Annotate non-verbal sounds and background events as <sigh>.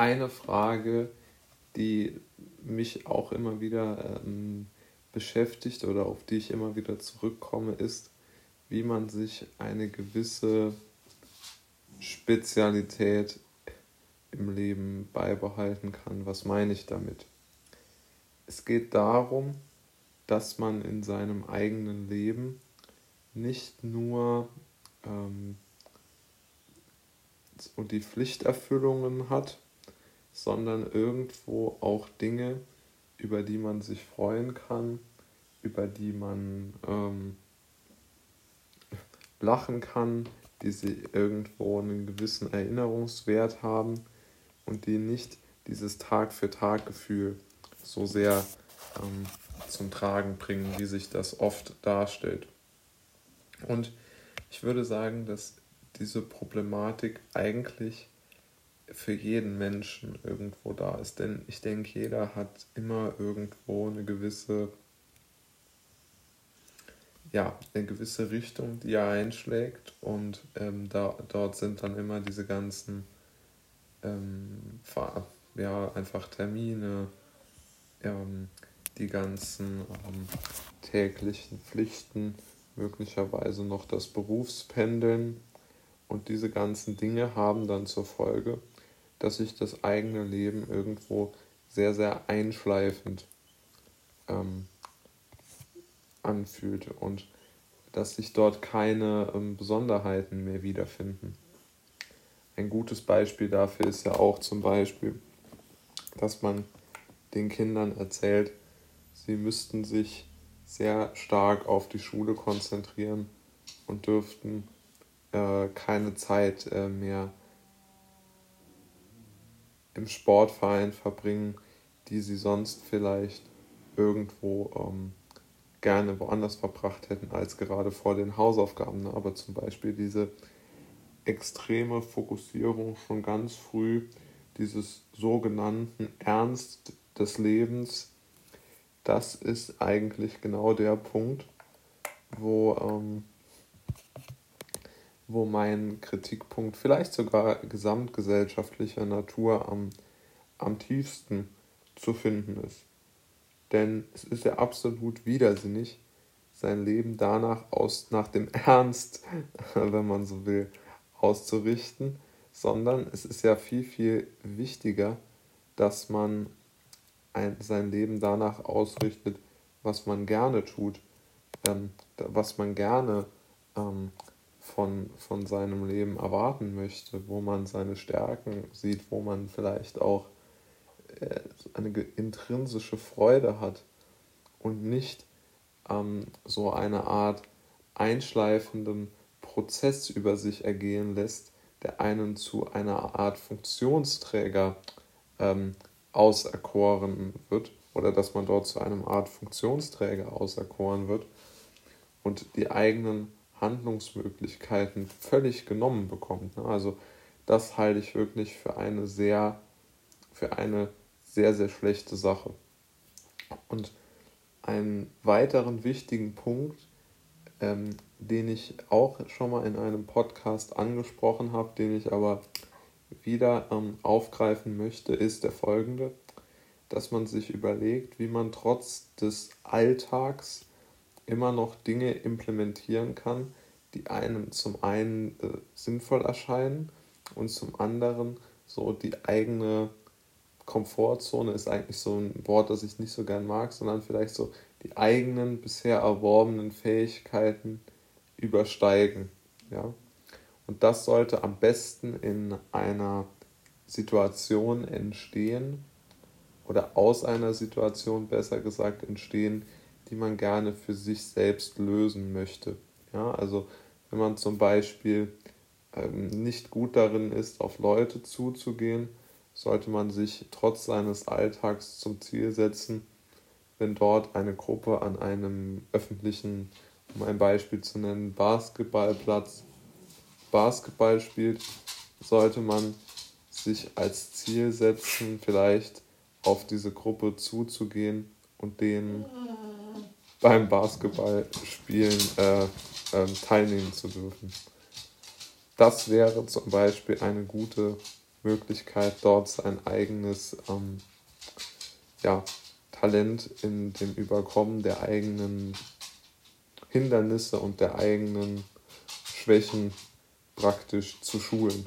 eine Frage, die mich auch immer wieder ähm, beschäftigt oder auf die ich immer wieder zurückkomme, ist, wie man sich eine gewisse Spezialität im Leben beibehalten kann. Was meine ich damit? Es geht darum, dass man in seinem eigenen Leben nicht nur ähm, und die Pflichterfüllungen hat, sondern irgendwo auch Dinge, über die man sich freuen kann, über die man ähm, <laughs> lachen kann, die sie irgendwo einen gewissen Erinnerungswert haben und die nicht dieses Tag für Tag Gefühl so sehr ähm, zum Tragen bringen, wie sich das oft darstellt. Und ich würde sagen, dass diese Problematik eigentlich für jeden Menschen irgendwo da ist. Denn ich denke, jeder hat immer irgendwo eine gewisse, ja, eine gewisse Richtung, die er einschlägt. Und ähm, da, dort sind dann immer diese ganzen, ähm, ja, einfach Termine, ähm, die ganzen ähm, täglichen Pflichten, möglicherweise noch das Berufspendeln. Und diese ganzen Dinge haben dann zur Folge, dass sich das eigene Leben irgendwo sehr, sehr einschleifend ähm, anfühlt und dass sich dort keine ähm, Besonderheiten mehr wiederfinden. Ein gutes Beispiel dafür ist ja auch zum Beispiel, dass man den Kindern erzählt, sie müssten sich sehr stark auf die Schule konzentrieren und dürften äh, keine Zeit äh, mehr im Sportverein verbringen, die sie sonst vielleicht irgendwo ähm, gerne woanders verbracht hätten als gerade vor den Hausaufgaben. Ne? Aber zum Beispiel diese extreme Fokussierung schon ganz früh, dieses sogenannten Ernst des Lebens, das ist eigentlich genau der Punkt, wo ähm, wo mein Kritikpunkt vielleicht sogar gesamtgesellschaftlicher Natur am, am tiefsten zu finden ist. Denn es ist ja absolut widersinnig, sein Leben danach aus, nach dem <laughs> Ernst, wenn man so will, auszurichten, sondern es ist ja viel, viel wichtiger, dass man ein, sein Leben danach ausrichtet, was man gerne tut, ähm, was man gerne ähm, von, von seinem Leben erwarten möchte, wo man seine Stärken sieht, wo man vielleicht auch äh, eine intrinsische Freude hat und nicht ähm, so eine Art einschleifenden Prozess über sich ergehen lässt, der einen zu einer Art Funktionsträger ähm, auserkoren wird oder dass man dort zu einem Art Funktionsträger auserkoren wird und die eigenen Handlungsmöglichkeiten völlig genommen bekommt. Ne? Also das halte ich wirklich für eine sehr, für eine sehr, sehr schlechte Sache. Und einen weiteren wichtigen Punkt, ähm, den ich auch schon mal in einem Podcast angesprochen habe, den ich aber wieder ähm, aufgreifen möchte, ist der folgende, dass man sich überlegt, wie man trotz des Alltags immer noch Dinge implementieren kann, die einem zum einen äh, sinnvoll erscheinen und zum anderen so die eigene Komfortzone ist eigentlich so ein Wort, das ich nicht so gern mag, sondern vielleicht so die eigenen bisher erworbenen Fähigkeiten übersteigen. Ja? Und das sollte am besten in einer Situation entstehen oder aus einer Situation besser gesagt entstehen, die man gerne für sich selbst lösen möchte. Ja, also wenn man zum Beispiel ähm, nicht gut darin ist, auf Leute zuzugehen, sollte man sich trotz seines Alltags zum Ziel setzen, wenn dort eine Gruppe an einem öffentlichen, um ein Beispiel zu nennen, Basketballplatz Basketball spielt, sollte man sich als Ziel setzen, vielleicht auf diese Gruppe zuzugehen und denen beim Basketballspielen äh, äh, teilnehmen zu dürfen. Das wäre zum Beispiel eine gute Möglichkeit, dort sein eigenes ähm, ja, Talent in dem Überkommen der eigenen Hindernisse und der eigenen Schwächen praktisch zu schulen.